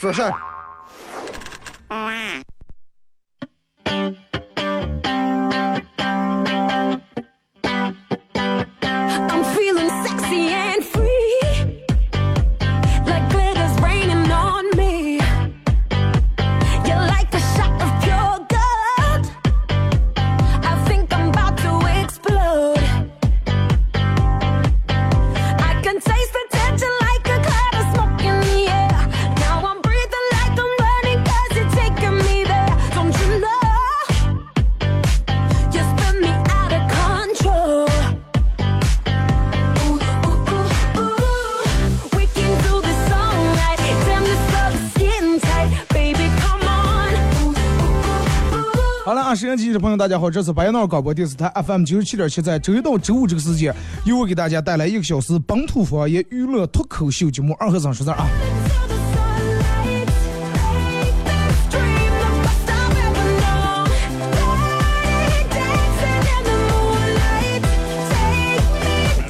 说事儿。收音机的朋友，大家好，这是白杨闹广播电视台 FM 九十七点七，在周一到周五这个时间，由我给大家带来一个小时本土方言娱乐脱口秀节目《二和尚说事儿》啊。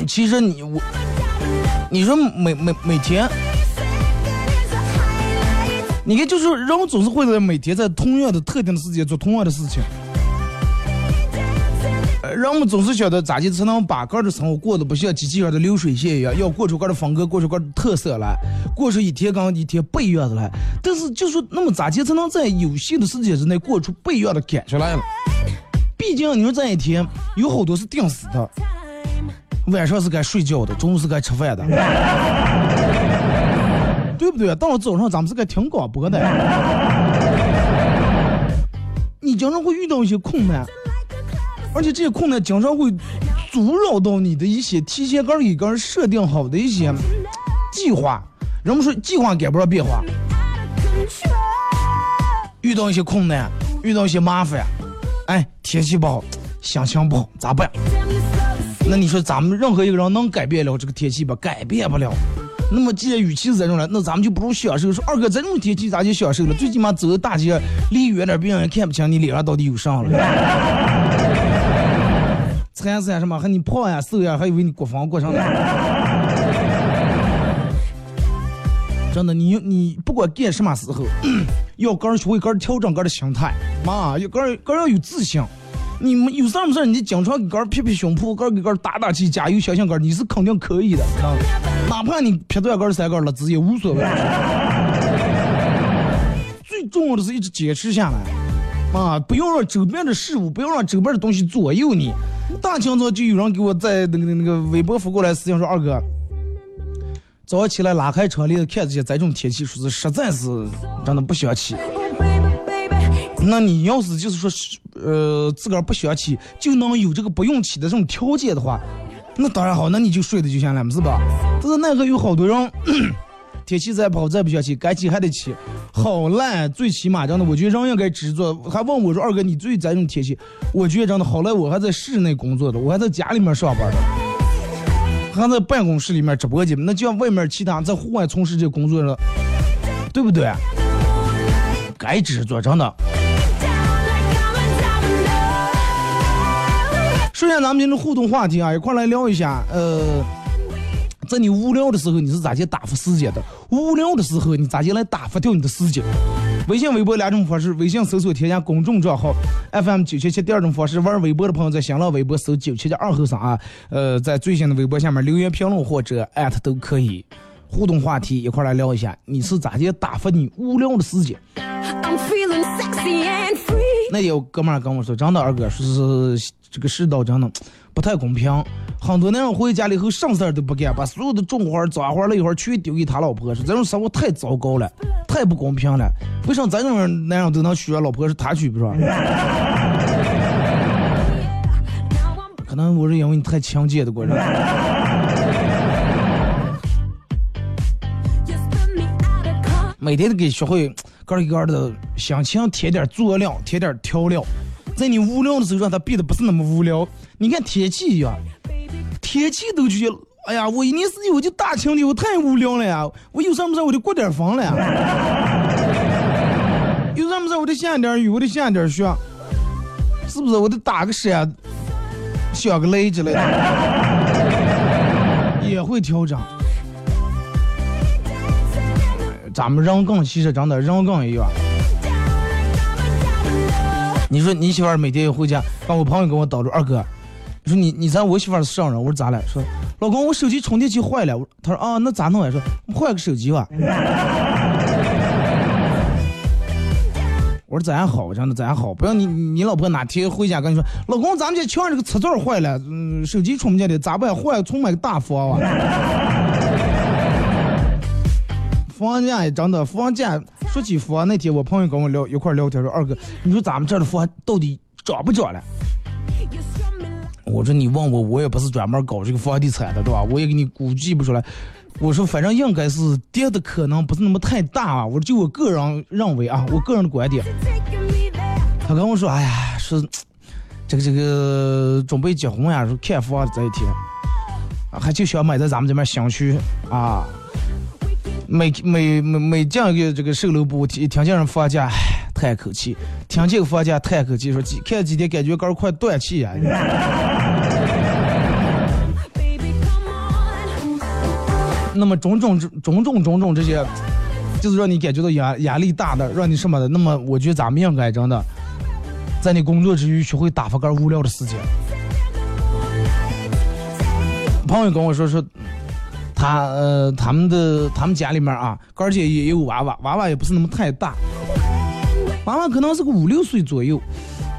其实你我，你说每每每天，你看就是人总是会在每天在同样的特定的时间做同样的事情。人们总是晓得咋地才能把个儿的生活过得不像机器人的流水线一样，要过出个儿的风格，过出个儿的特色来，过出一天跟一天不一样的来。但是就说那么咋地才能在有限的时间之内过出不一样的感觉来了？毕竟你说这一天有好多是定死的，晚上是该睡觉的，中午是该吃饭的，对不对？到了早上咱们是该听广播的。你经常会遇到一些困难，而且这些困难经常会阻扰到你的一些提前个一个设定好的一些计划。人们说计划赶不上变化，遇到一些困难，遇到一些麻烦，哎，天气不好，心情不好，咋办？那你说咱们任何一个人能改变了这个天气吧？改变不了。那么既然语气是这种了，那咱们就不如享受。说二哥，这种天气咋就享受了？最起码走大街离远点，别让人看不清你脸上到底有啥了。参赛什么？还你胖呀瘦呀，还以为你国防过上了。真的，你你不管干什么时候，要个人学会个人调整个人的心态，妈，要个人个人要有自信。你们有啥么事儿，你经常给个人拍拍胸脯，个人给个人打打气，加油，相信个人，你是肯定可以的，知道吗哪怕你劈断个人三个了字也无所谓。最重要的是一直坚持下来，啊，不要让周边的事物，不要让周边的东西左右你。大清早就有人给我在那个那个微博发过来私信说，二哥，早上起来拉开窗帘看这些这种天气，说是实在是真的不想起。那你要是就是说，呃，自个儿不想起，就能有这个不用起的这种条件的话，那当然好，那你就睡的就行了，是吧？但是那个有好多人，天气再不好再不想起，该起还得起，好赖，最起码真的，我觉得人应该知足。还问我说，二哥你最在这种天气，我觉得真的好赖，我还在室内工作的，我还在家里面上班的。还在办公室里面直播间，那就像外面其他在户外从事这工作的，对不对？该知足，真的。Down like I'm a domino. 首先，咱们今天的互动话题啊，一块来聊一下。呃，在你无聊的时候，你是咋去打发时间的？无聊的时候，你咋去来打发掉你的时间？微信、微博两种方式，微信搜索添加公众账号 FM 九七七；第二种方式，玩微博的朋友在新浪微博搜九七七二后生啊，呃，在最新的微博下面留言评论或者艾特都可以。互动话题一块来聊一下，你是咋去打发你无聊的时间.那有哥们儿跟我说，真的二哥，说是这个世道真的不太公平，很多男人回家了以后什么事儿都不干，把所有的重活儿、脏活儿了一会儿全丢给他老婆，说这种生活太糟糕了，太不公平了。为啥这种男人都能娶老婆是他娶不是吧？可能我是因为你太强奸的过人。每天都给学会个儿一个儿的心情添点佐料，添点调料，在你无聊的时候让它变得不是那么无聊。你看天气一样，天气都去，哎呀，我一年四季我就大晴天，我太无聊了呀，我有啥没事我就过点风了呀，有啥没事我得下点雨，我得下点雪，是不是？我得打个伞，下个雷之类的，也会调整。咱们人更其实真的人更一样。你说你媳妇儿每天一回家，把我朋友给我叨着二哥，你说你你猜我媳妇儿是啥人？我说咋了？说老公我手机充电器坏了。他说啊那咋弄呀？说换个手机吧。我说咱好，真的咱好，不要你你老婆哪天回家跟你说，老公咱们家墙上这个插座坏了，嗯，手机充不进去，咋办？换重买个大房啊。房价也真的，房价说起房，那天我朋友跟我聊一块聊天说，二哥，你说咱们这儿的房到底涨不涨了？我说你问我，我也不是专门搞这个房地产的，对吧？我也给你估计不出来。我说反正应该是跌的可能不是那么太大啊。我说就我个人认为啊，我个人的观点。他跟我说，哎呀，是这个这个准备结婚呀，说看房这一天，还就想买在咱们这边新区啊。每每每每进一个这个售楼部，听听见人房价，唉，叹口气；听见个房价，叹口气，说几看几天感觉肝快断气呀。那么种种种种种种这些，就是让你感觉到压压力大的，让你什么的。那么我觉得咱们应该真的，在你工作之余学会打发个无聊的时间。朋友跟我说说，他呃他们的他们家里面啊，哥儿姐也有娃娃，娃娃也不是那么太大，娃娃可能是个五六岁左右。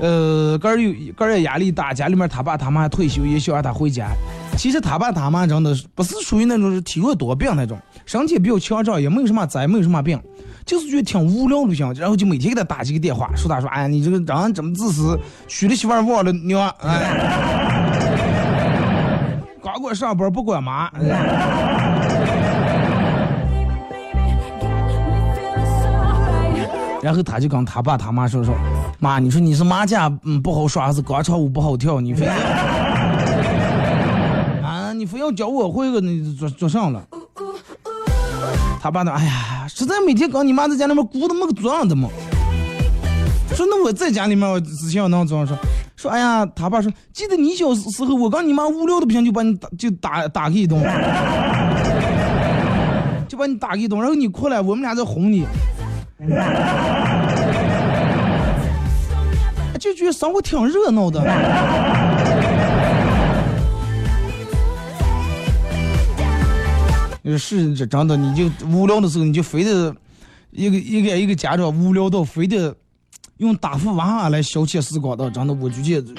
呃，个儿有个儿也压力大，家里面他爸他妈退休，也想让他回家。其实他爸他妈真的不是属于那种是体弱多病那种，身体比较强壮，也没有什么灾，没有什么病，就是觉得挺无聊的想，然后就每天给他打几个电话，说他说，哎，你这个人这么自私，娶了媳妇忘了娘，哎，管上班不管妈。然后他就跟他爸他妈说说，妈，你说你是麻将嗯不好耍，还是广场舞不好跳？你非要 啊，你非要教我会个，你做做上了。他爸呢，哎呀，实在每天跟你妈在家里面鼓的没个做样的嘛。说那我在家里面，我之前我能做说说，哎呀，他爸说，记得你小时候，我刚你妈无聊的不行，就把你打就打打一顿，就把你打一顿，然后你哭了，我们俩在哄你。就觉得生活挺热闹的。是这真的，你就无聊的时候，你就非得一个一个一个家长无聊到非得用打发娃娃来消遣时光的，真的，我就觉得，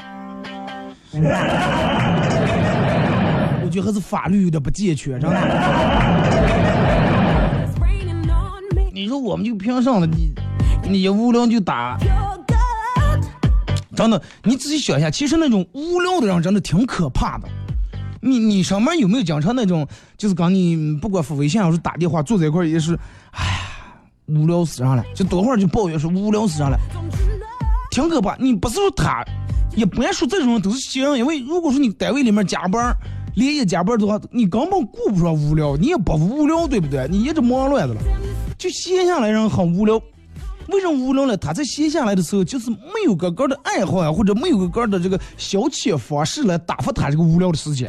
我觉得还是法律有点不健全，真的。你说我们就凭啥了？你你无聊就打，真的，你仔细想一下，其实那种无聊的人真的挺可怕的。你你上面有没有经常那种，就是刚你不管发微信还是打电话，坐在一块也是，哎呀，无聊死人了，就多会儿就抱怨说无聊死人了，挺可怕。你不是说他，也不爱说这种人都是闲，因为如果说你单位里面加班，连夜加班的话，你根本顾不上无聊，你也不无聊，对不对？你一直忙乱的了。就闲下来人很无聊，为什么无聊呢？他在闲下来的时候，就是没有个个的爱好呀，或者没有个个的这个消遣方式来打发他这个无聊的时间。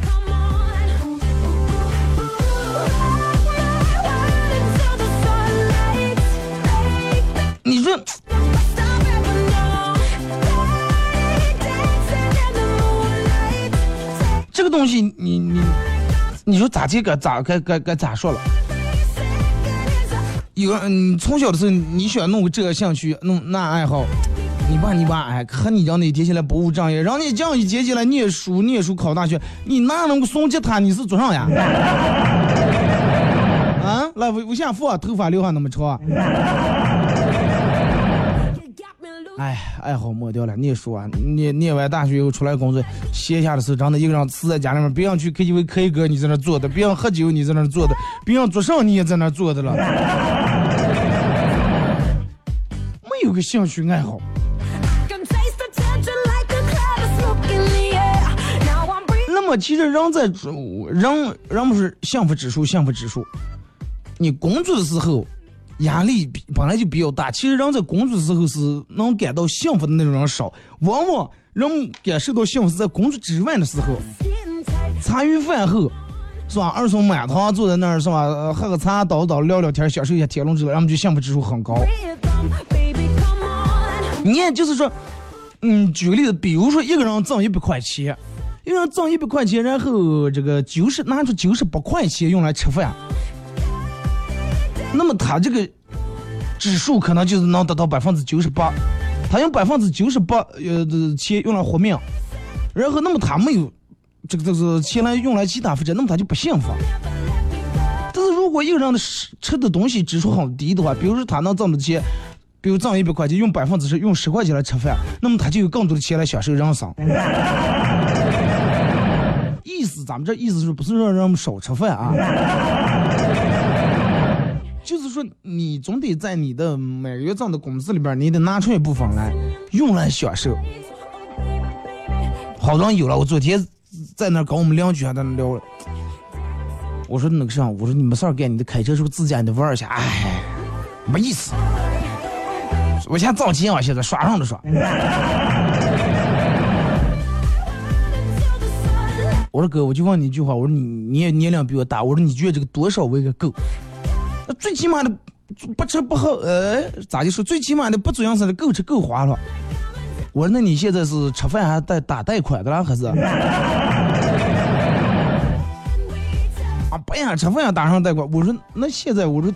东西，你你你说咋这个咋该该该咋说了？有嗯，从小的时候你喜欢弄个这个兴趣，弄那爱好，你爸你爸哎，可你讲那天起来不务正业，让你这样一接起来念书念书考大学，你哪能够送吉他？你是做啥呀？啊，来为为啥啊？头发留还那么长？哎，爱好抹掉了。念书啊，念念完大学以后出来工作，闲下的时候，真的一个人死在家里面，别人去 KTV K 歌，你在那坐的；别人喝酒，你在那坐的；别人做啥，你也在那坐的了。没有个兴趣爱好。那么其实人在人人不是幸福指数，幸福指数。你工作的时候压力比本来就比较大，其实人在工作的时候是能感到幸福的那种人少，往往人感受到幸福是在工作之外的时候。茶余饭后，是吧？二送满堂坐在那儿，是吧？呃喝个茶，叨叨聊聊天，享受一下天伦之乐，人们就幸福指数很高。你看，就是说，嗯，举个例子，比如说一个人挣一百块钱，一个人挣一百块钱，然后这个九十拿出九十八块钱用来吃饭，那么他这个指数可能就是能达到百分之九十八，他用百分之九十八呃的钱用来活命，然后那么他没有这个这个钱来用来其他发展，那么他就不幸福。但是如果一个人的吃吃的东西指数很低的话，比如说他能挣的钱，比如挣一百块钱，用百分之十，用十块钱来吃饭，那么他就有更多的钱来享受人生。意思，咱们这意思是不是让人们少吃饭啊？就是说，你总得在你的每月挣的工资里边，你得拿出一部分来用来享受。好多人有了，我昨天在那跟我们邻居还在那聊了。我说那个啥，我说你没事干，你得开车是不是自驾你玩一下？哎，没意思。我现在造钱啊，现在刷上的刷。我说哥，我就问你一句话，我说你你也年龄比我大，我说你觉得这个多少为个够？最起码的不吃不喝，呃，咋就说最起码的不主要是够吃够花了。我说那你现在是吃饭还带打贷款的啦，还是？啊，不呀，吃饭也打上贷款。我说那现在我说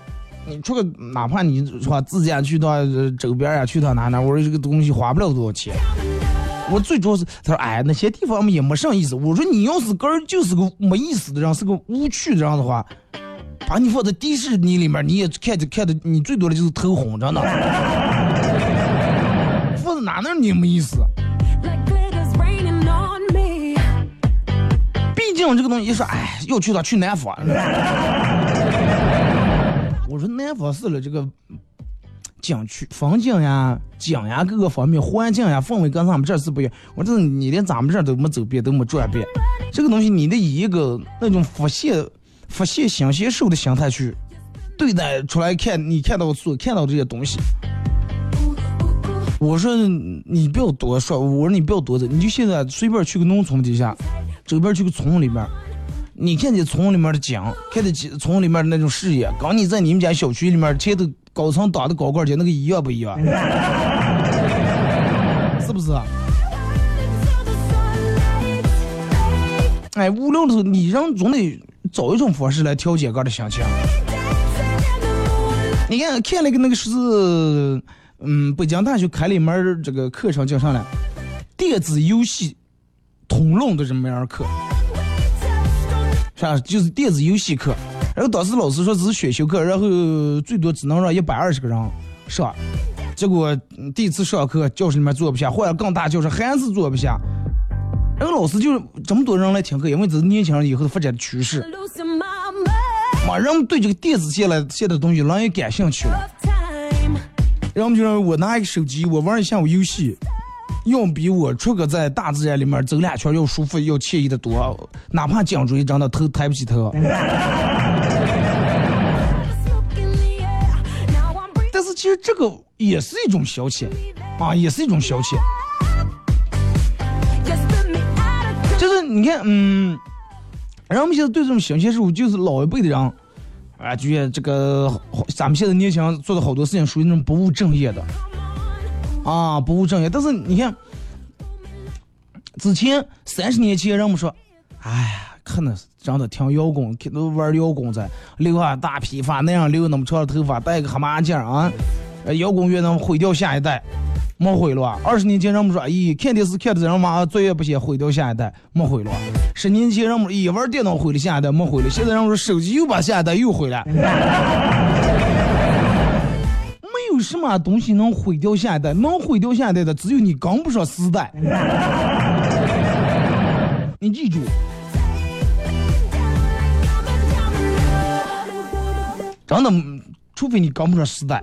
你出个哪怕你说自驾去到周边呀，去到哪哪，我说这个东西花不了多少钱。我最主要是他说哎那些地方也没啥意思。我说你要是个人就是个没意思的人，是个无趣的人的话，把你放在迪士尼里面，你也看着看着，你最多的就是头红着呢。放在哪那儿你也没意思。毕竟这个东西一说，哎，要去他去南方。我说南方是了，这个景区风景呀、景呀各个方面环境呀氛围跟咱们这儿是不一样。我说这你连咱们这儿都没走遍，都没转遍，这个东西你得以一个那种发现、发现新鲜事物的心态去对待出来看，你看到所看到这些东西。我说你不要多说，我说你不要多走，你就现在随便去个农村底下，周边去个村里面，你看见村里面的景，看见村里面的那种视野，跟你在你们家小区里面前头高层打的高跟鞋那个一样不一样？是不是？哎，无聊的时候，你人总得找一种方式来调节个的心情。你看，看了个那个是，嗯，北京大学开了一门这个课程，叫啥呢？电子游戏通论的这么样课，是吧？就是电子游戏课。然后当时老师说只是选修课，然后最多只能让一百二十个人上。结果第一次上课，教室里面坐不下，换了更大教室还是坐不下。然后老师就这么多人来听课，因为这是年轻人以后的发展的趋势。Losing my mind. 嘛，人们对这个电子现在现在的东西人也感兴趣了。Rough time. 然后就让我拿一个手机，我玩一下午游戏，要比我出个在大自然里面走两圈要舒服、要惬意的多。哪怕颈椎真的头抬不起头，但是其实这个也是一种消遣啊，也是一种消遣。你看，嗯，人们现在对这种新鲜事物，就是老一辈的人，啊，觉得这个咱们现在年轻人做的好多事情属于那种不务正业的，啊，不务正业。但是你看，之前三十年前人们说，哎呀，可能是真的听摇滚，看都玩摇滚在，留下大披发，那样留那么长的头发，戴个黑马镜啊，摇滚乐能毁掉下一代。没毁了啊！二十年前人们说，咦，看电视看的人嘛，作业不写，毁掉下一代，没毁了。十年前人们说，咦，玩电脑毁了下一代，没毁了。现在人们说，手机又把下一代又毁了。没有什么东西能毁掉下一代，能毁掉下一代的只有你跟不上时代。你记住，真的，除非你跟不上时代。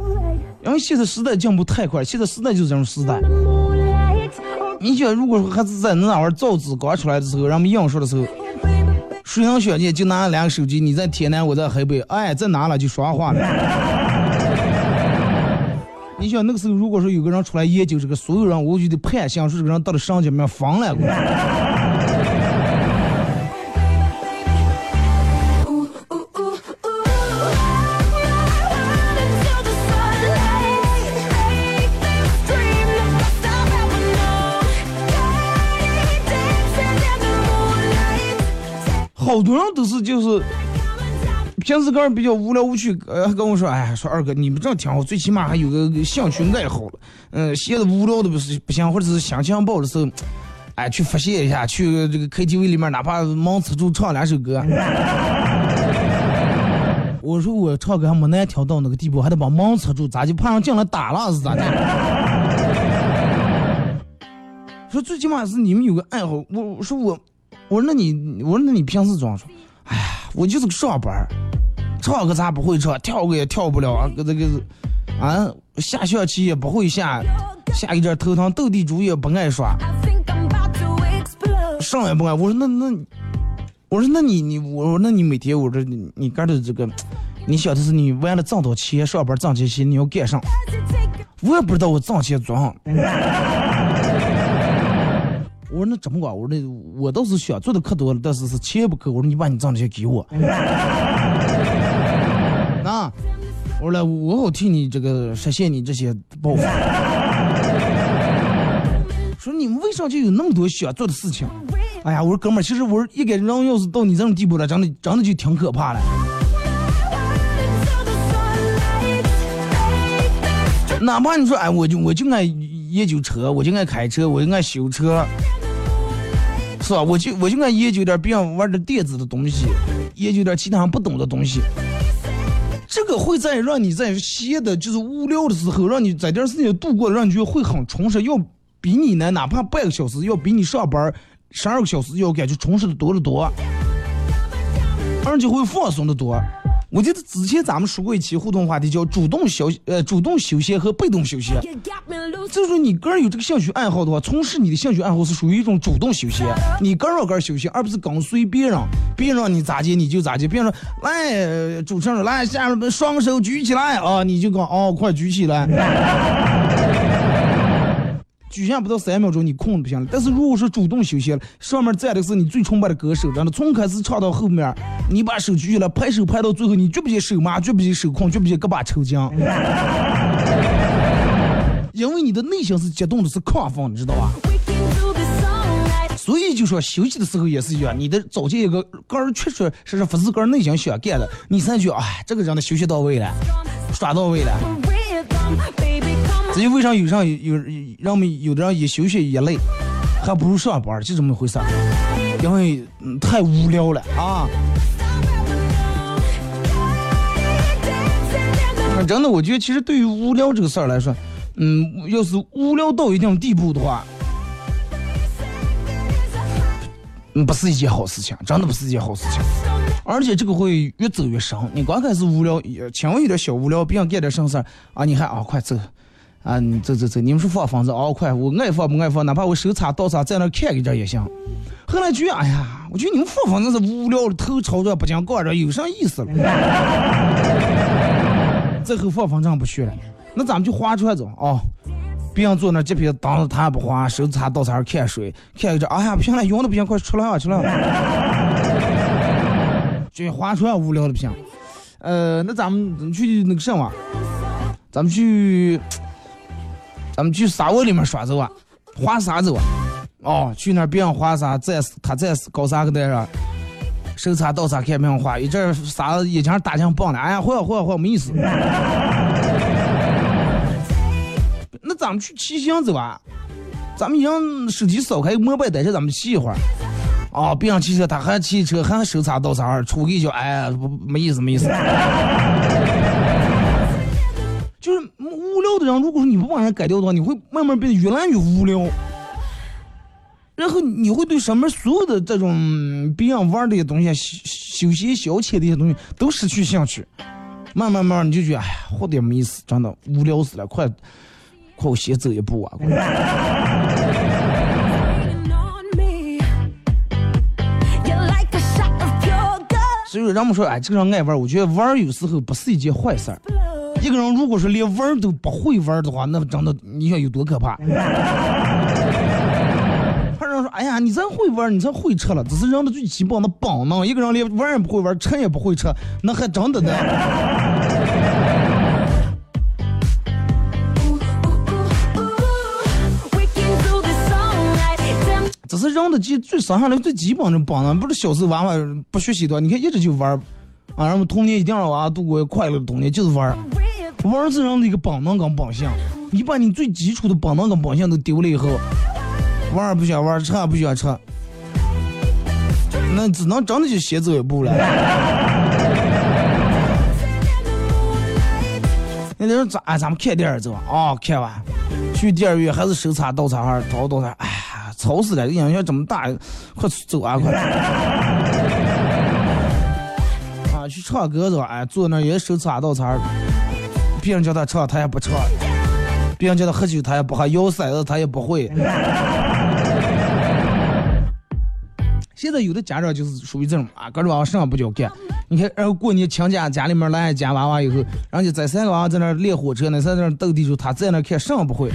因为现在时代进步太快，现在时代就是这种时代。你想如果说还是在那玩意儿造纸刚出来的时候，人们印刷的时候，谁能想见就拿两个手机，你在天南，我在河北，哎，在哪了就说话了。你想那个时候，如果说有个人出来研究这个，所有人我就得判想说这个人到底上界面疯了好多人都是就是平时个人比较无聊无趣，呃，跟我说，哎，说二哥你们这样挺好，最起码还有个兴趣爱好了。嗯，闲的无聊的不是不行，或者是心情不好的时候，哎，去发泄一下，去这个 KTV 里面哪怕忙吃住唱两首歌。我说我唱歌还没难听到那个地步，还得把忙吃住，咋就怕人进来打了是咋的？说最起码是你们有个爱好，我说我。我说那你，我说那你平时装说，哎呀，我就是个上班，唱歌咋不会唱，跳个也跳不了啊，个这个，啊，下象棋也不会下，下一点头疼，斗地主也不爱耍，上也不爱。我说那那，我说那你你我说那你每天我说你你干的这个，你晓得是你为了挣到钱上班挣钱钱你要干上，我也不知道我挣钱做啥。我说那怎么管？我说那我倒是想做的可多了，但是是钱不够。我说你把你挣的钱给我。那我说来，我好替你这个实现你这些抱负。说你们为啥就有那么多想做的事情？哎呀，我说哥们儿，其实我说一个人要是到你这种地步了，真的真的就挺可怕了。哪怕你说哎，我就我就爱研究车，我就爱开车，我就爱修车。是吧？我就我就爱研究点别人玩的电子的东西，研究点其他不懂的东西。这个会在让你在闲的，就是无聊的时候，让你在点事情度过，让你觉得会很充实，要比你呢，哪怕半个小时，要比你上班十二个小时要感觉充实的多得多，而且会放松的多。我记得之前咱们说过一期互动话题，叫主动休呃主动休闲和被动休闲。就是说你个人有这个兴趣爱好的话，从事你的兴趣爱好是属于一种主动休闲，你个人个人休闲，而不是跟随别人，别人让你咋接你就咋接。别人说来主持人来下面双手举起来啊，你就讲哦快举起来。举下不到三秒钟，你困的不行了。但是如果说主动休息了，上面站的是你最崇拜的歌手，真的，从开始唱到后面，你把手举起来，拍手拍到最后，你觉不觉手麻，觉不觉手困，觉不觉胳膊抽筋？因为你的内心是激动的，是亢奋，你知道吧？所以就说休息的时候也是一样，你的找见一个个人确确实实不是个人内心想干的，你才觉哎，这个人的休息到位了，耍到位了。至于为啥有上有让我们有的人一休息也累，还不如上班，就这么回事儿。因为太无聊了啊！真的，我觉得其实对于无聊这个事儿来说，嗯，要是无聊到一定地步的话，嗯，不是一件好事情，真的不是一件好事情。而且这个会越走越深。你刚开始无聊，也轻微有点小无聊，别想干点什么事儿啊，你还啊，快走。啊，走走走，你们说放房子哦，快，我爱放不爱放，哪怕我手插刀插在那看一阵也行。后来觉得，哎呀，我觉得你们放房子是无聊的，头朝着不讲告着，有啥意思了？最后放房子不去了，那咱们就划船走啊！别人坐那这边挡着他不划，手插刀插看水，看一阵，哎呀，不行了，晕的不行，快出来啊，出来！就划船无聊的不行。呃，那咱们去那个什么？咱们去。咱们去沙窝里面耍走啊，滑沙走啊，哦，去那儿别人滑沙，在他在搞啥个在上，手插刀插看别人滑，一阵沙子一枪打枪棒了，哎呀，换换换没意思。那咱们去骑行走啊，咱们让手机扫开摩拜单车，咱们骑一会儿。哦，别人骑车他还骑车还手插刀插，出个一脚，哎呀，不没意思没意思。就是无聊的人，如果说你不把人改掉的话，你会慢慢变得越来越无聊。然后你会对上面所有的这种别人玩这些东西、休休闲消遣的一些东西都失去兴趣。慢慢慢，你就觉得哎呀，活的也没意思，真的无聊死了，快快我先走一步啊. 所以说，人们说，哎，这个人爱玩儿，我觉得玩儿有时候不是一件坏事儿。一个人如果说连玩都不会玩的话，那真的你想有多可怕？还有人说，哎呀，你真会玩，你真会吃了，只是人的最基本的本能。一个人连玩也不会玩儿，吃也不会吃，那还真的呢。We can do this all night. Damn, 这是人的基最生下来最基本的本能，不是小时候娃娃不学习的，你看一直就玩儿，啊，然后童年一定让娃娃度过快乐的童年，就是玩儿。玩是人的一个本能跟本性，你把你最基础的本能跟本性都丢了以后，玩儿不想玩儿，吃也不想吃，那只能真的就先走一步了。那人咋哎，咱们看电影走啊？哦，看完，去电影院还是手插倒插哈，倒倒插，哎呀，吵死了！这音乐这么大，快走啊，快！啊，去唱歌走，哎，坐那儿也手插倒插，别人叫他唱，他也不唱；别人叫他喝酒，他也不喝；摇骰子，他也不会。现在有的家长就是属于这种啊，各种娃娃上不叫干。你看，然后过年亲家家里面来家娃娃以后，人家这三个娃在那练火车呢，在那斗地主，他在那儿看上不会。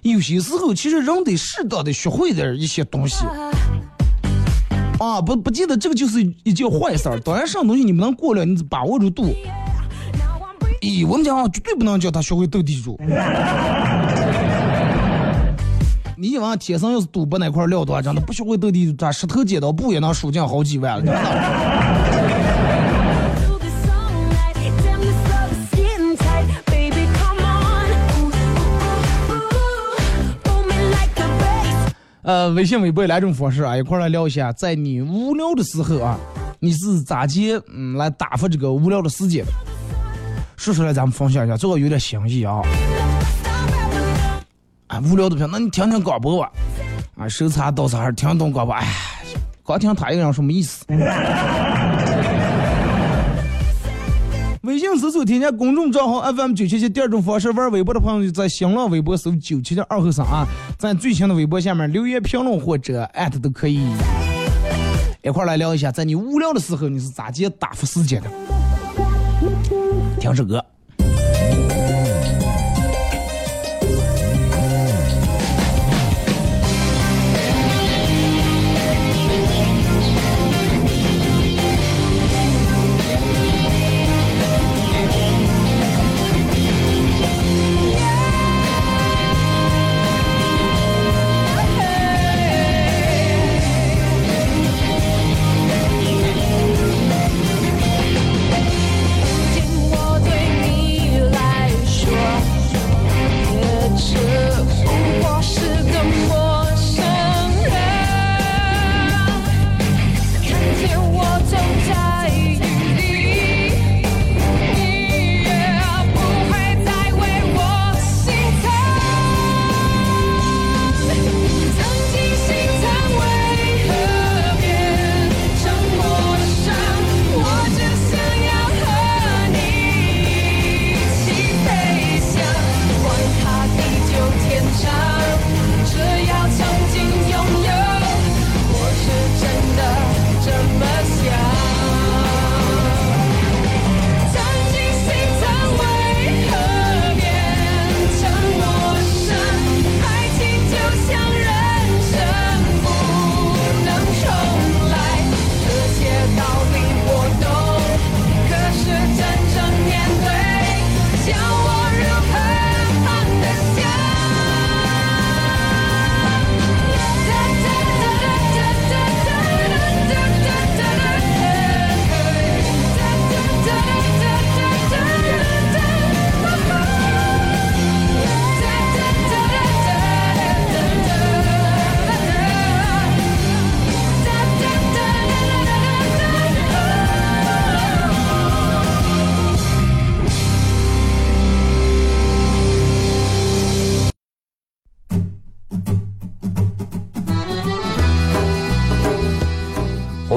有些时候，其实人得适当的学会点一些东西啊，不不记得这个就是一件坏事儿。当然，上东西你不能过了，你把握住度。咦，我们家绝对不能叫他学会斗地主。你以为天生要是赌博那块料的话，真的不学会斗地主，他石头剪刀布也能输进好几万了。呃，微信、微博两种方式啊，一块来聊一下，在你无聊的时候啊，你是咋接嗯来打发这个无聊的时间？说出来咱们分享一下，最好有点新意啊。啊，无聊的不行，那你听听广播吧。啊，手插刀插听懂广播，哎，光听他一个人什么意思。微信搜索添加公众账号 FM 九七七，第二种方式玩微博的朋友就在新浪微博搜九七七二后生啊，在最新的微博下面留言评论或者艾特都可以。一块来聊一下，在你无聊的时候你是咋接打发时间的？听首歌。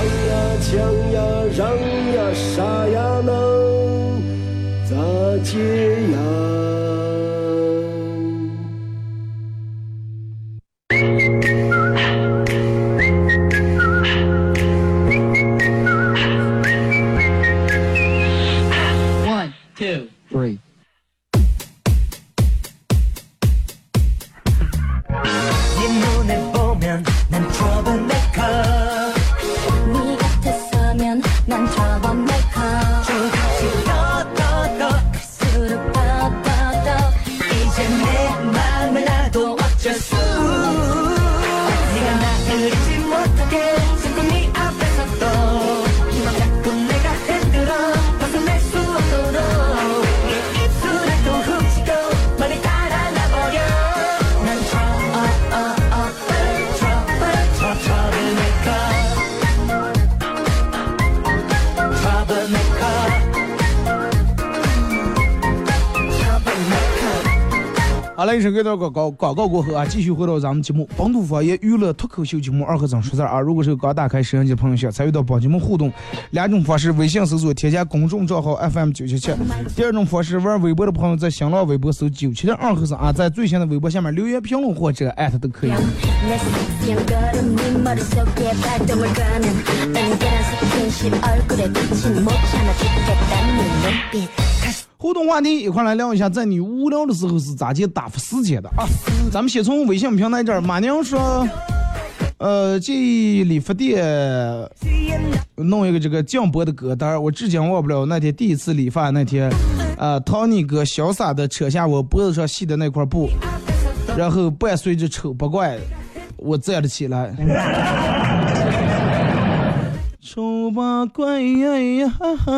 抢呀抢呀，让呀杀呀，能咋解呀？了，一首歌到广告广告过后啊，继续回到咱们节目本土方言娱乐脱口秀节目二和尚说事啊。如果是刚打开摄像机的朋友，想参与到本节目互动，两种方式：微信搜索添加公众账号 FM 九七七；第二种方式，玩微博的朋友在新浪微博搜九七的二和尚啊，在最新的微博下面留言评论或者艾特都可以。互动话题一块来聊一下在你无聊的时候是咋去打发时间的？啊咱们先从微信平台这儿马宁说呃进理发店弄一个这个降脖的歌单我至今忘不了那天第一次理发那天啊 tony 哥潇洒的扯下我脖子上系的那块布然后伴随着丑八怪我站了起来。丑八怪呀呀哈哈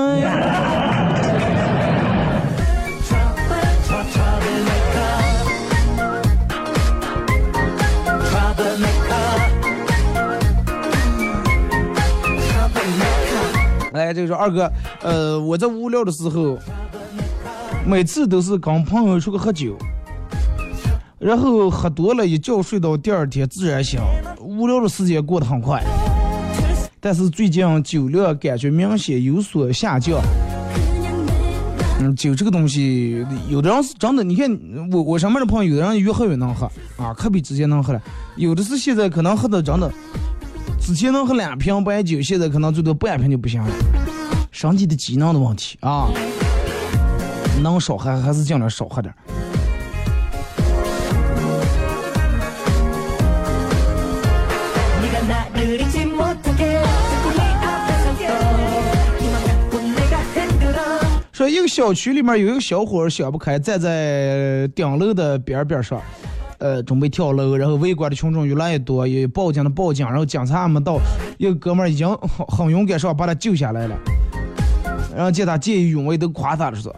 哈呀！哎，这个说二哥，呃，我在无聊的时候，每次都是跟朋友出去喝酒，然后喝多了一觉睡到第二天自然醒，无聊的时间过得很快。但是最近酒量感觉明显有所下降。嗯，酒这个东西，有的人是真的，你看我我身边的朋友，有的人越喝越能喝啊，可比之前能喝了。有的是现在可能喝的真的，之前能喝两瓶白酒，现在可能最多半瓶就不行了。身体的机能的问题啊，能少喝还是尽量少喝点。说一个小区里面有一个小伙想不开，站在顶楼的边边上，呃，准备跳楼，然后围观的群众越来越多，有报警的报警，然后警察还没到，一个哥们已经很勇敢说把他救下来了。然后见他见义勇为都夸他了说。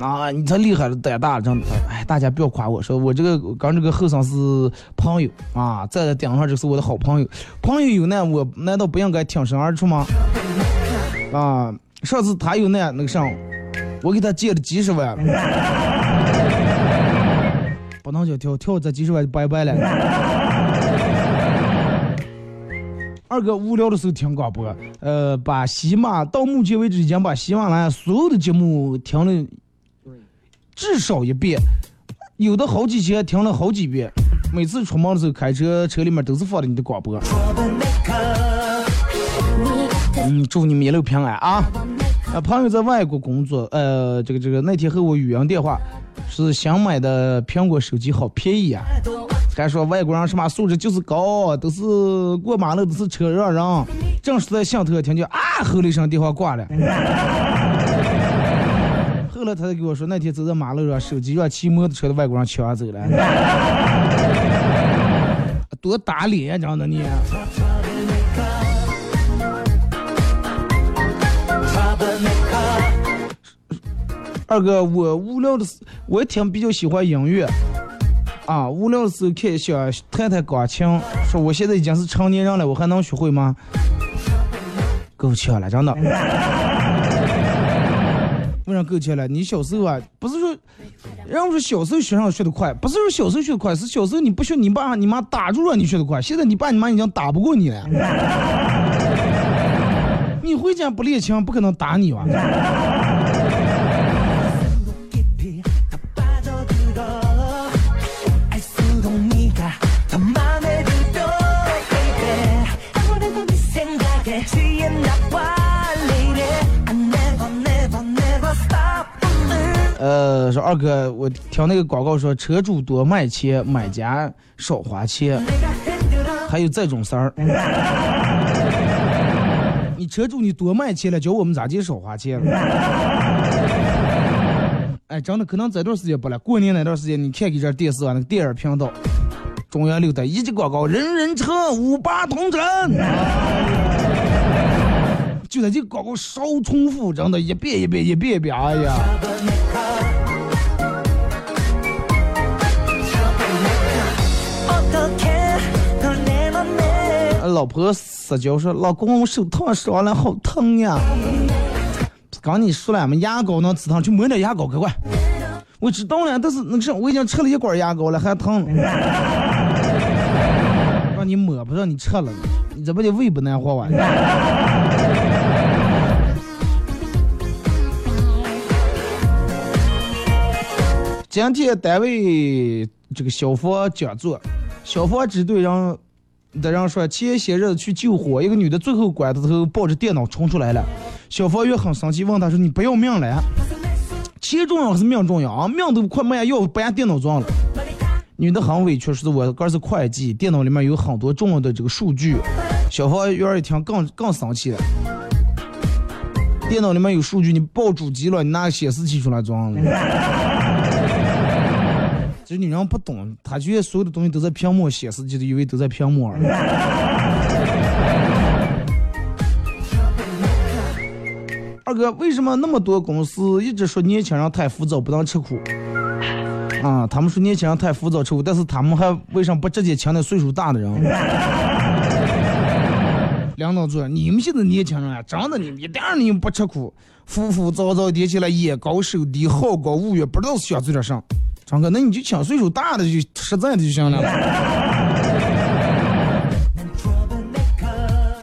啊，你太厉害了，胆大了，真的。哎，大家不要夸我，说我这个跟这个后生是朋友啊，站在顶上这是我的好朋友。朋友有难，我难道不应该挺身而出吗？啊，上次他有难，那个啥，我给他借了几十万，不能叫跳跳这几十万就拜拜了。二哥无聊的时候听广播，呃，把喜马到目前为止已经把喜马拉雅所有的节目听了至少一遍，有的好几期听了好几遍。每次出门的时候开车，车里面都是放的你的广播。嗯，祝你们一路平安啊！啊，朋友在外国工作，呃，这个这个那天和我语音电话，是新买的苹果手机好便宜啊，还说外国人什么素质就是高，都是过马路都是车让人，正是在想头听见啊，吼了一声电话挂了。后来他才跟我说，那天走在马路上，手机让骑摩托车的外国人抢走了，多打脸呀、真的你。二哥，我无聊的时，我也挺比较喜欢音乐，啊，无聊的时候看想弹弹钢琴。说我现在已经是成年人了，我还能学会吗？够呛了，真的。为啥够呛了？你小时候啊，不是说，人家说小时候学上学的快，不是说小时候学得快，是小时候你不学，你爸你妈打住了你学的快。现在你爸你妈已经打不过你了。你回家不练琴，不可能打你吧？呃说二哥，我调那个广告说车主多卖钱，买家少花钱，还有这种事儿。你车主你多卖钱了，叫我们咋就少花钱了？哎，真的，可能这段时间不来，过年那段时间，你看给这电视啊，那个电影频道，中央六台一级广告，人人车五八同城，就在这广告少重复，真的，一遍一遍，一遍一遍，哎呀。老婆撒娇说：“老公，我手烫伤了，好疼呀！”刚你说了嘛，牙膏能止疼，去抹点牙膏，快快！我知道了，但是那个啥，我已经吃了一管牙膏了，还疼。让你抹不让你吃了，你这不得胃不难活完？今天单位这个消防讲座，消防支队让的人说，前些日子去救火，一个女的最后关的时候抱着电脑冲出来了，消防员很生气，问她说：“你不要命了？钱重要还是命重要啊？命都快没要，把人电脑撞了。”女的很委屈，说：“我哥是会计，电脑里面有很多重要的这个数据。”消防员一听更更生气了，电脑里面有数据，你爆主机了，你拿显示器出来装了。这女人不懂，她觉得所有的东西都在屏幕显示，就是以为都在屏幕而已。二哥，为什么那么多公司一直说年轻人太浮躁，不能吃苦？啊，他们说年轻人太浮躁吃苦，但是他们还为什么不直接请那岁数大的人？领导说：“你们现在年轻人啊，真的你们一点儿你们不吃苦，浮浮躁躁叠起来，眼高手低，好高骛远，不知道想做点啥。”唱歌那你就抢岁数大的就实在的就行了。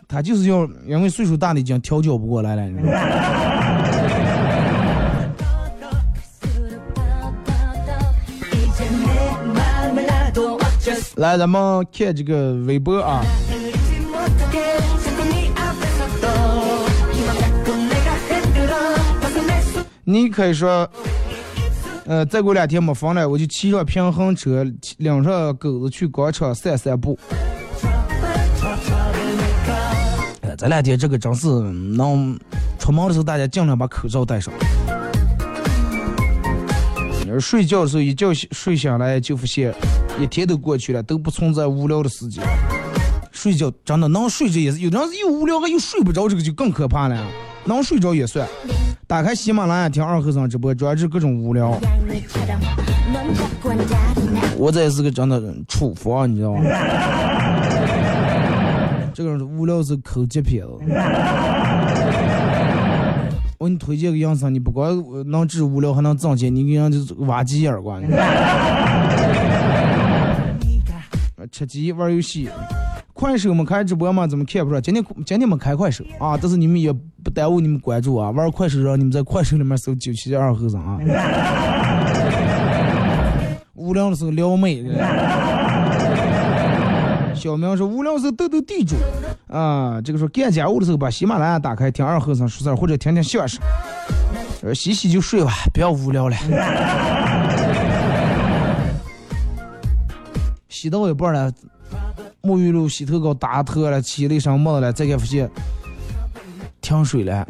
他就是要因为岁数大的已经调教不过来了。来咱们看这个微博啊。你可以说呃，再过两天没风了，我就骑上平衡车，领上狗子去广场散散步。呃，这两天这个真是能出门的时候，大家尽量把口罩戴上。睡觉的时候一觉醒睡醒来就发现一天都过去了，都不存在无聊的时间。睡觉真的能睡着也是，有的人又无聊又睡不着，这个就更可怕了。能睡着也算。打开喜马拉雅听二和尚直播，专治各种无聊。我这也是个真的处房，你知道吗？这个无聊是抠极品子。我给你推荐个养生，你不光能治无聊，还能挣钱，你给人家挖鸡眼儿管你。吃鸡玩游戏。快手没开直播吗？怎么看不出来？今天今天没开快手啊，但是你们也不耽误你们关注啊。玩快手让你们在快手里面搜九七二和尚啊。无聊的时候撩妹。小明说无聊的时候斗斗地主啊，这个说干家务的时候把喜马拉雅打开听二和尚说事儿或者听听相声，呃洗洗就睡吧，不要无聊了。洗到一半了，沐浴露、洗头膏打脱了，起了一身沫子了，再给发现停水了。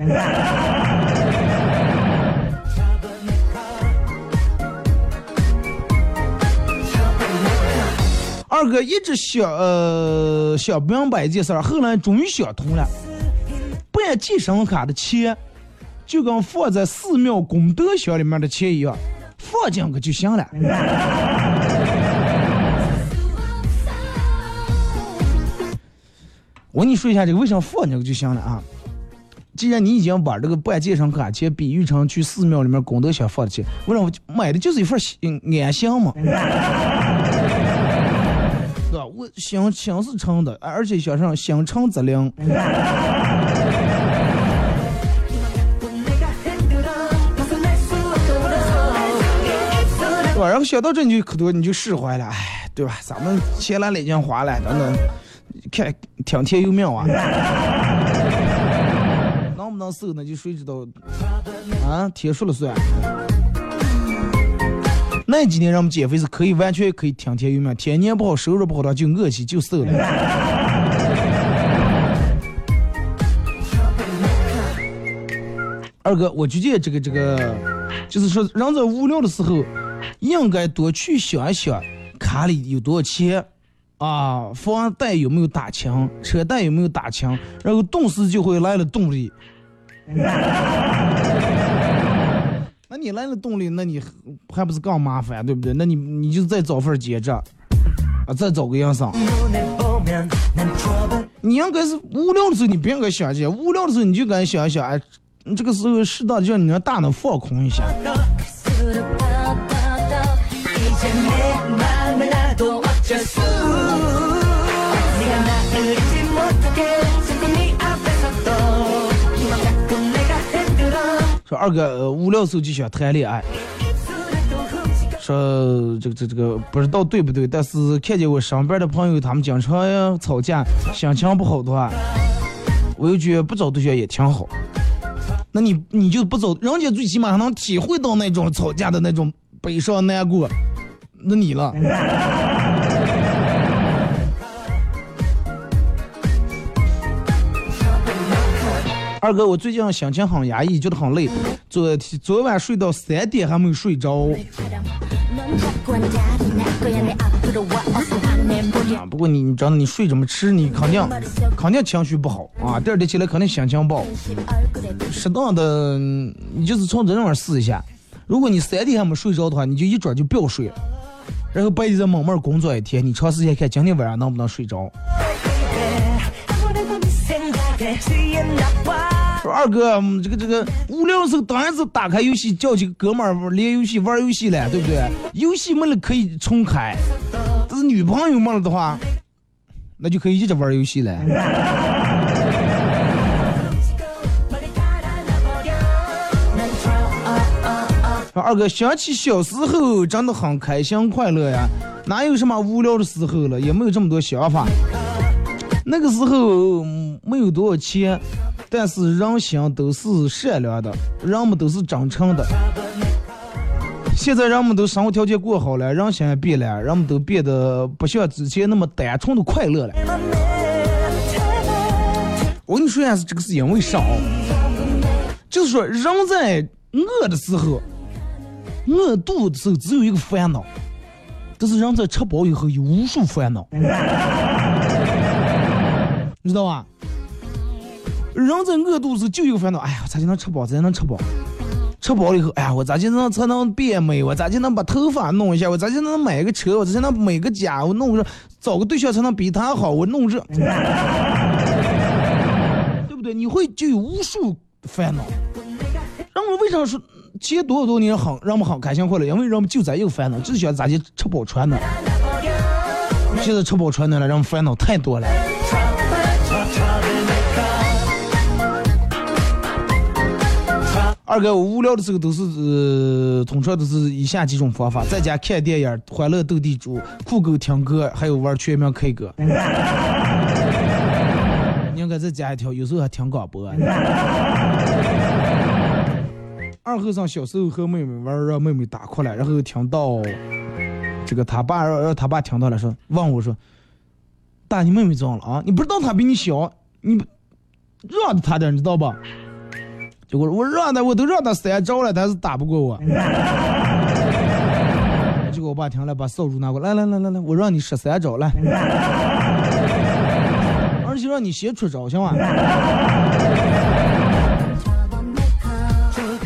二哥一直想呃想不明白一件事儿，后来终于想通了，办健身卡的钱就跟放在寺庙功德箱里面的钱一样，放进去就行了。我跟你说一下这个为什么放这就行了啊。既然你已经把这个办健身卡钱比喻成去寺庙里面功德箱放的钱为什么买的就是一份安心嘛。是吧？我心心是诚的而且想上心诚则灵。对吧？然后想到这你就可多你就释怀了哎对吧？咱们钱来了已经花了等等。看听天由命啊，能不能瘦那就谁知道啊？天说了算。那几年人们减肥是可以完全可以听天由命，天年不好，收入不好的就饿起就瘦了。二哥，我觉得这个这个，就是说人在无聊的时候，应该多去想一想卡里有多少钱，啊，房贷有没有打墙，车贷有没有打墙，然后顿时就会来了动力。那你来了动力，那你还不是更麻烦，对不对？那你你就再找份兼职，啊，再找个营生。你应该是无聊的时候，你不应该想这些；无聊的时候，你就该想想，哎，这个时候适当叫你的大脑放空一下。说二哥，无聊时候就想谈恋爱。说这个这这个不知道对不对，但是看见我身边的朋友他们经常吵架，心情不好的话，我又觉得不找对象也挺好。那你你就不找，人家最起码还能体会到那种吵架的那种悲伤难过，那你了。二哥，我最近心情很压抑，觉得很累。昨天昨晚睡到三点还没有睡着。啊，不过你你真的你睡怎么吃？你肯定肯定情绪不好啊，第二天起来肯定心情不好。适当的，你就是从这种试一下。如果你三点还没睡着的话，你就一准就不要睡了，然后白天慢慢工作一天，你长时间看今天晚上能不能睡着。说二哥这个这个无聊的时候当然是打开游戏叫几个哥们儿连游戏玩游戏了对不对？游戏没了可以重开但是女朋友没了的话那就可以一直玩游戏了。二哥想起小时候真的很开心快乐呀哪有什么无聊的时候了也没有这么多想法。那个时候没有多少钱但是人心都是善良的，人们都是真诚的。现在人们都生活条件过好了，人心也变了，人们都变得不像之前那么单纯的快乐了。我跟你说一下，这个是因为啥？就是说人在饿的时候，饿肚子时候只有一个烦恼，但是人在吃饱以后有无数烦恼，你知道吧？人在饿肚子就有烦恼，哎呀，我咋就能吃饱？咋就能吃饱？吃饱了以后，哎呀，我咋就能才能变美？我咋就能把头发弄一下？我咋就能买个车？我咋就能买个家？我弄个找个对象才能比他好？我弄这，对不对？你会就有无数烦恼。人们为啥说前多少多年好让我们好开心快乐？因为人们就咱有烦恼，只想咋就吃饱穿暖。现在吃饱穿暖了，人们烦恼太多了。二哥，我无聊的时候都是呃，通常都是以下几种方法：在家看电影、欢乐斗地主、酷狗听歌，还有玩全民 K 歌。你应该再加一条，有时候还听广播。二和尚小时候和妹妹玩，让妹妹打哭了，然后听到这个他爸让让他爸听到了，说问我说：“大你妹妹怎么了啊？你不知道她比你小，你让着她点，你知道吧？”我我让他，我都让他三招了，他是打不过我。结果我爸听了，把扫帚拿过来，来来来来，我让你十三招来，而且让你先出招，行吗？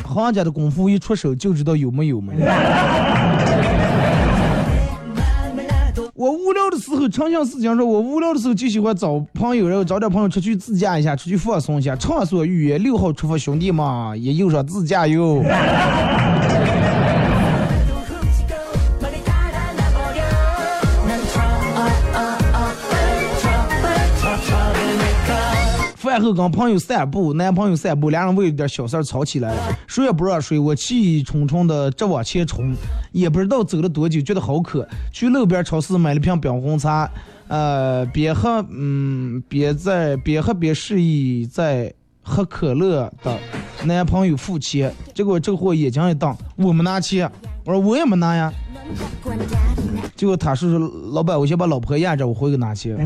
行家的功夫一出手就知道有没有嘛。的时候，常想事情说，我无聊的时候就喜欢找朋友，然后找点朋友出去自驾一下，出去放松一下。畅所欲言，六号出发，兄弟们也用上自驾游。后跟朋友散步，男朋友散步，俩人为了点小事吵起来了，谁也不让谁，我气冲冲的直往前冲，也不知道走了多久，觉得好渴，去路边超市买了瓶冰红茶，呃，边喝嗯边在边喝边示意在喝可乐的男朋友付钱，结果这货眼睛一瞪，我没拿钱，我说我也没拿呀，结果他说老板，我先把老婆压着，我回去拿钱。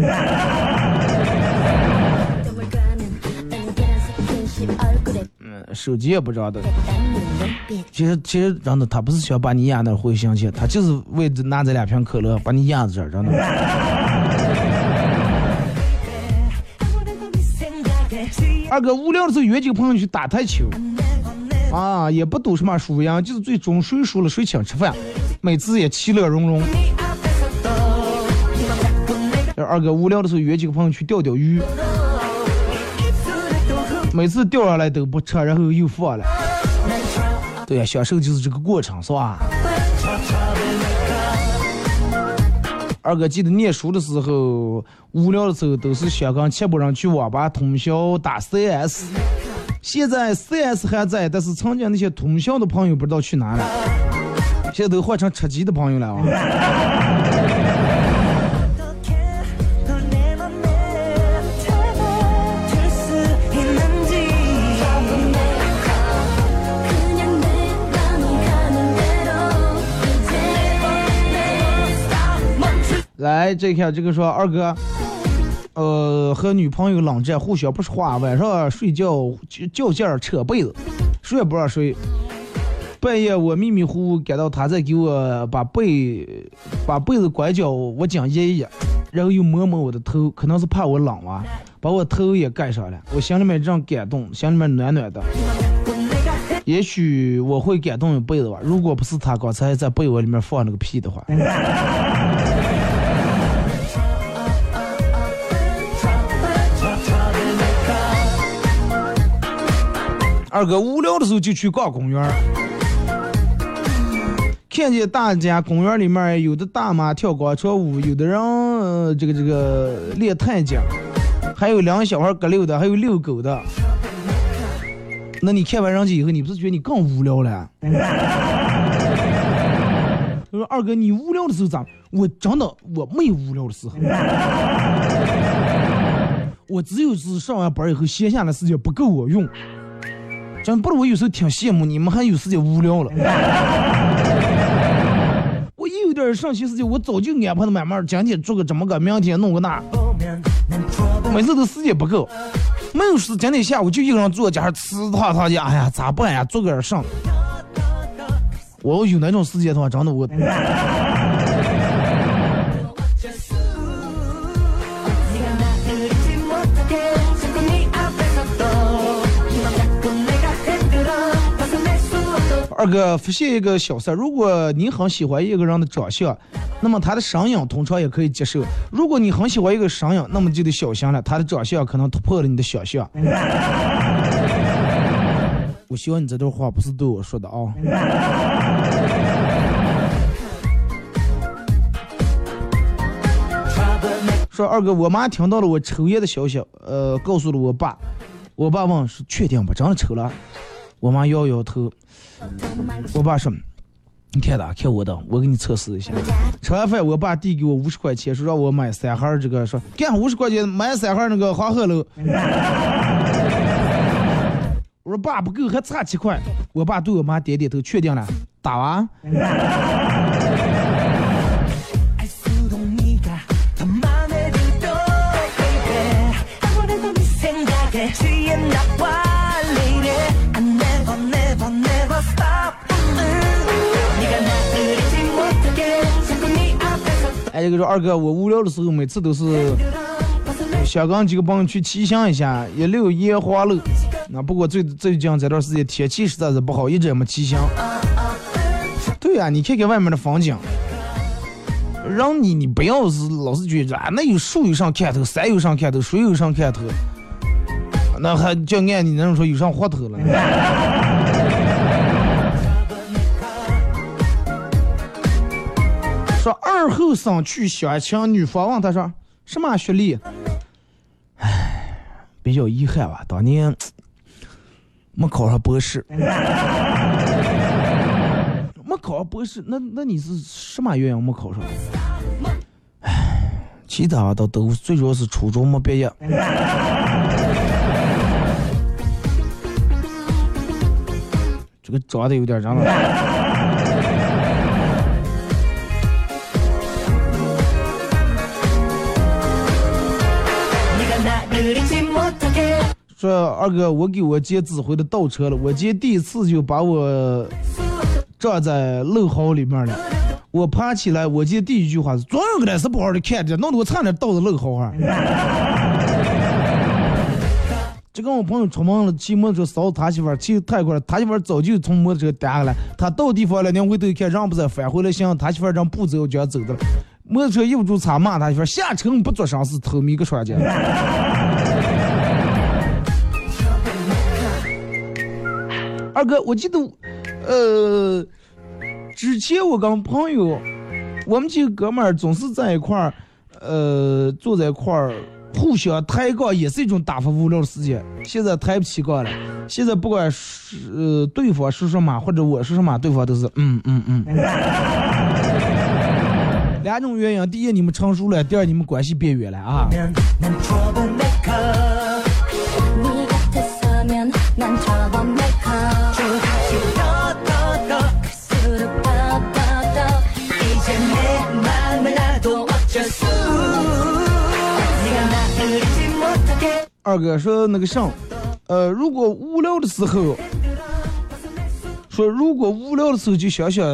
嗯，手机也不知道的。其实其实真的，他不是想把你压那儿回想起，他就是为着拿这两瓶可乐把你压在这儿，真的。二哥无聊的时候约几个朋友去打台球，啊，也不赌什么输赢，就是最终谁输了谁请吃饭，每次也其乐融融。二哥无聊的时候约几个朋友去钓钓鱼。每次钓上来都不吃，然后又放了。对呀，享受就是这个过程，是吧？二哥记得念书的时候，无聊的时候都是想跟七拨人去网吧通宵打 CS。现在 CS 还在，但是曾经那些通宵的朋友不知道去哪了。现在都换成吃鸡的朋友了啊。来，这看这个说二哥，呃，和女朋友冷战，互相不说话，晚上睡觉较劲儿扯被子，睡也不让睡。半夜我迷迷糊糊感到他在给我把被把被子拐角我讲掖一掖，然后又摸摸我的头，可能是怕我冷哇，把我头也盖上了。我心里面这样感动，心里面暖暖的。也许我会感动一辈子吧，如果不是他刚才在被窝里面放了个屁的话。二哥无聊的时候就去逛公园，看见大家公园里面有的大妈跳广场舞，有的人、这个这个练太极，还有两个小孩儿搁溜的，还有遛狗的。那你看完人家以后，你不是觉得你更无聊了？他说二哥，你无聊的时候咋？我真的我没有无聊的时候，我只有是上完班以后闲下来时间不够我用。真不是我有时候挺羡慕你们还有时间无聊了。我一有点上学时间，我早就安排的慢慢，今天做个这么个，明天弄个那，每次都时间不够。没有事，今天下午就一个人坐家吃他他家，哎呀咋办呀？做个点上。我要有那种时间的话，真的我。二哥发现一个小事儿，如果你很喜欢一个人的长相，那么他的声音通常也可以接受；如果你很喜欢一个声音，那么就得小心了，他的长相可能突破了你的想象。我希望你这段话不是对我说的啊。说二哥，我妈听到了我抽烟的消息，呃，告诉了我爸。我爸问是确定不？真的抽了？我妈摇摇头。我爸说：“你看的，看我的，我给你测试一下。”吃完饭，我爸递给我五十块钱，说让我买三盒这个，说干五十块钱买三盒那个黄鹤楼。我说爸不够，还差七块。我爸对我妈点点头，确定了，打完。那，个说二哥，我无聊的时候，每次都是想跟几个朋友去骑行一下，一溜烟花路，那，不过最最近这段时间天气实在是不好，一直也没骑行。对呀、你看看外面的风景，让你你不要是老是觉着啊，那有树有上看头，山有上看头，水有上看头，那还就按你那种说有上活头了。说二后生去相亲，女方问他说什么学历？唉，比较遗憾吧，当年 没考上博士。没考上博士，那那你是什么原因没考上？唉，其他的都最主要是初中没毕业。这个长得有点长了。说二哥，我给我姐指挥的倒车了，我姐第一次就把我撞在路壕里面了。我爬起来，我姐第一句话是：“总有个人是不好好的看着，弄得我差点倒在路壕上。”就跟我朋友出门了，骑摩托车扫他媳妇儿，骑太快了，他媳妇儿早就从摩托车颠下来，他到地方了，两回头一看人不在，返回来想他媳妇儿正不走就要走的了，摩托车一不住擦骂他媳妇儿下车不做声是偷米个双截。二哥，我记得，呃，之前我跟朋友，我们几个哥们儿总是在一块儿，呃，坐在一块儿，互相抬杠，也是一种打发无聊的时间。现在抬不起杠了，现在不管是呃对方说什么，或者我说什么，对方都是嗯嗯嗯。两种原因，第一你们成熟了，第二你们关系变远了啊。二哥说那个啥，呃，如果无聊的时候，说如果无聊的时候就想想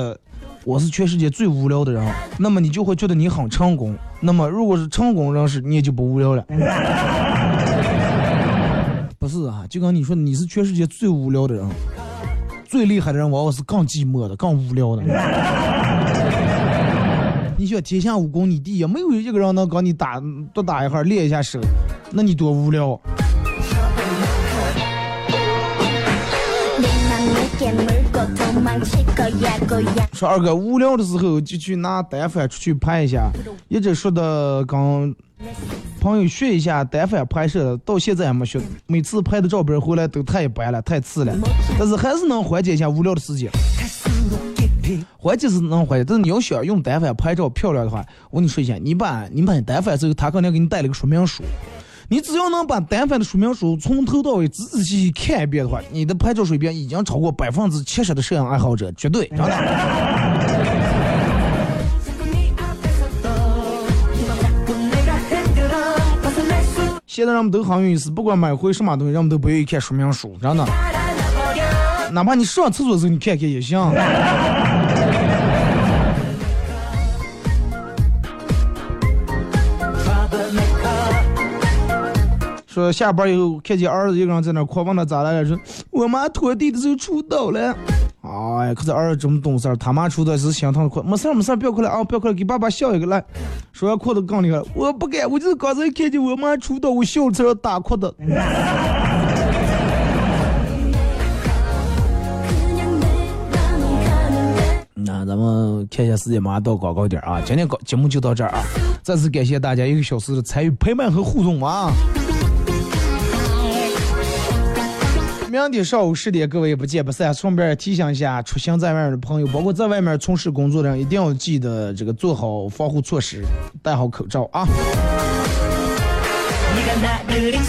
我是全世界最无聊的人，那么你就会觉得你很成功。那么如果是成功人士，你也就不无聊了。不是啊，就跟你说你是全世界最无聊的人，最厉害的人往往是更寂寞的、更无聊的。你想天下武功，你第一，没有一个人能跟你打，多打一会儿，练一下手，那你多无聊。说二哥无聊的时候就去拿单反出去拍一下，一直说的跟朋友学一下单反拍摄，到现在还没学。每次拍的照片回来都太白了，太次了，但是还是能缓解一下无聊的时间。环就是能坏，但是你要想用单反拍照漂亮的话，我跟你说一下，你把你把单反之后，他肯定给你带了个说明书。你只要能把单反的说明书从头到尾仔仔细细看一遍的话，你的拍照水平已经超过百分之七十的摄影爱好者，绝对。真的。现在人们都很有意思，不管买回什么东西，人们都不愿意看说明书，真的。哪怕你上厕所的时候，你看看也行。下班以后看见儿子一个人在那哭问他咋了说我妈拖地的时候出道了。哎可是儿子这么懂事他妈出的是心疼的哭没事儿没事儿不要哭了啊不要哭了给爸爸笑一个来说要哭的更厉害我不敢我就是刚才看见我妈出道我笑着打哭的。那咱们看一下时间马上到广告点啊今天搞节目就到这儿啊再次感谢大家一个小时的参与陪伴和互动啊。明天上午十点，各位不见不散。顺便提醒一下出行在外面的朋友，包括在外面从事工作的人，一定要记得这个做好防护措施，戴好口罩啊。你敢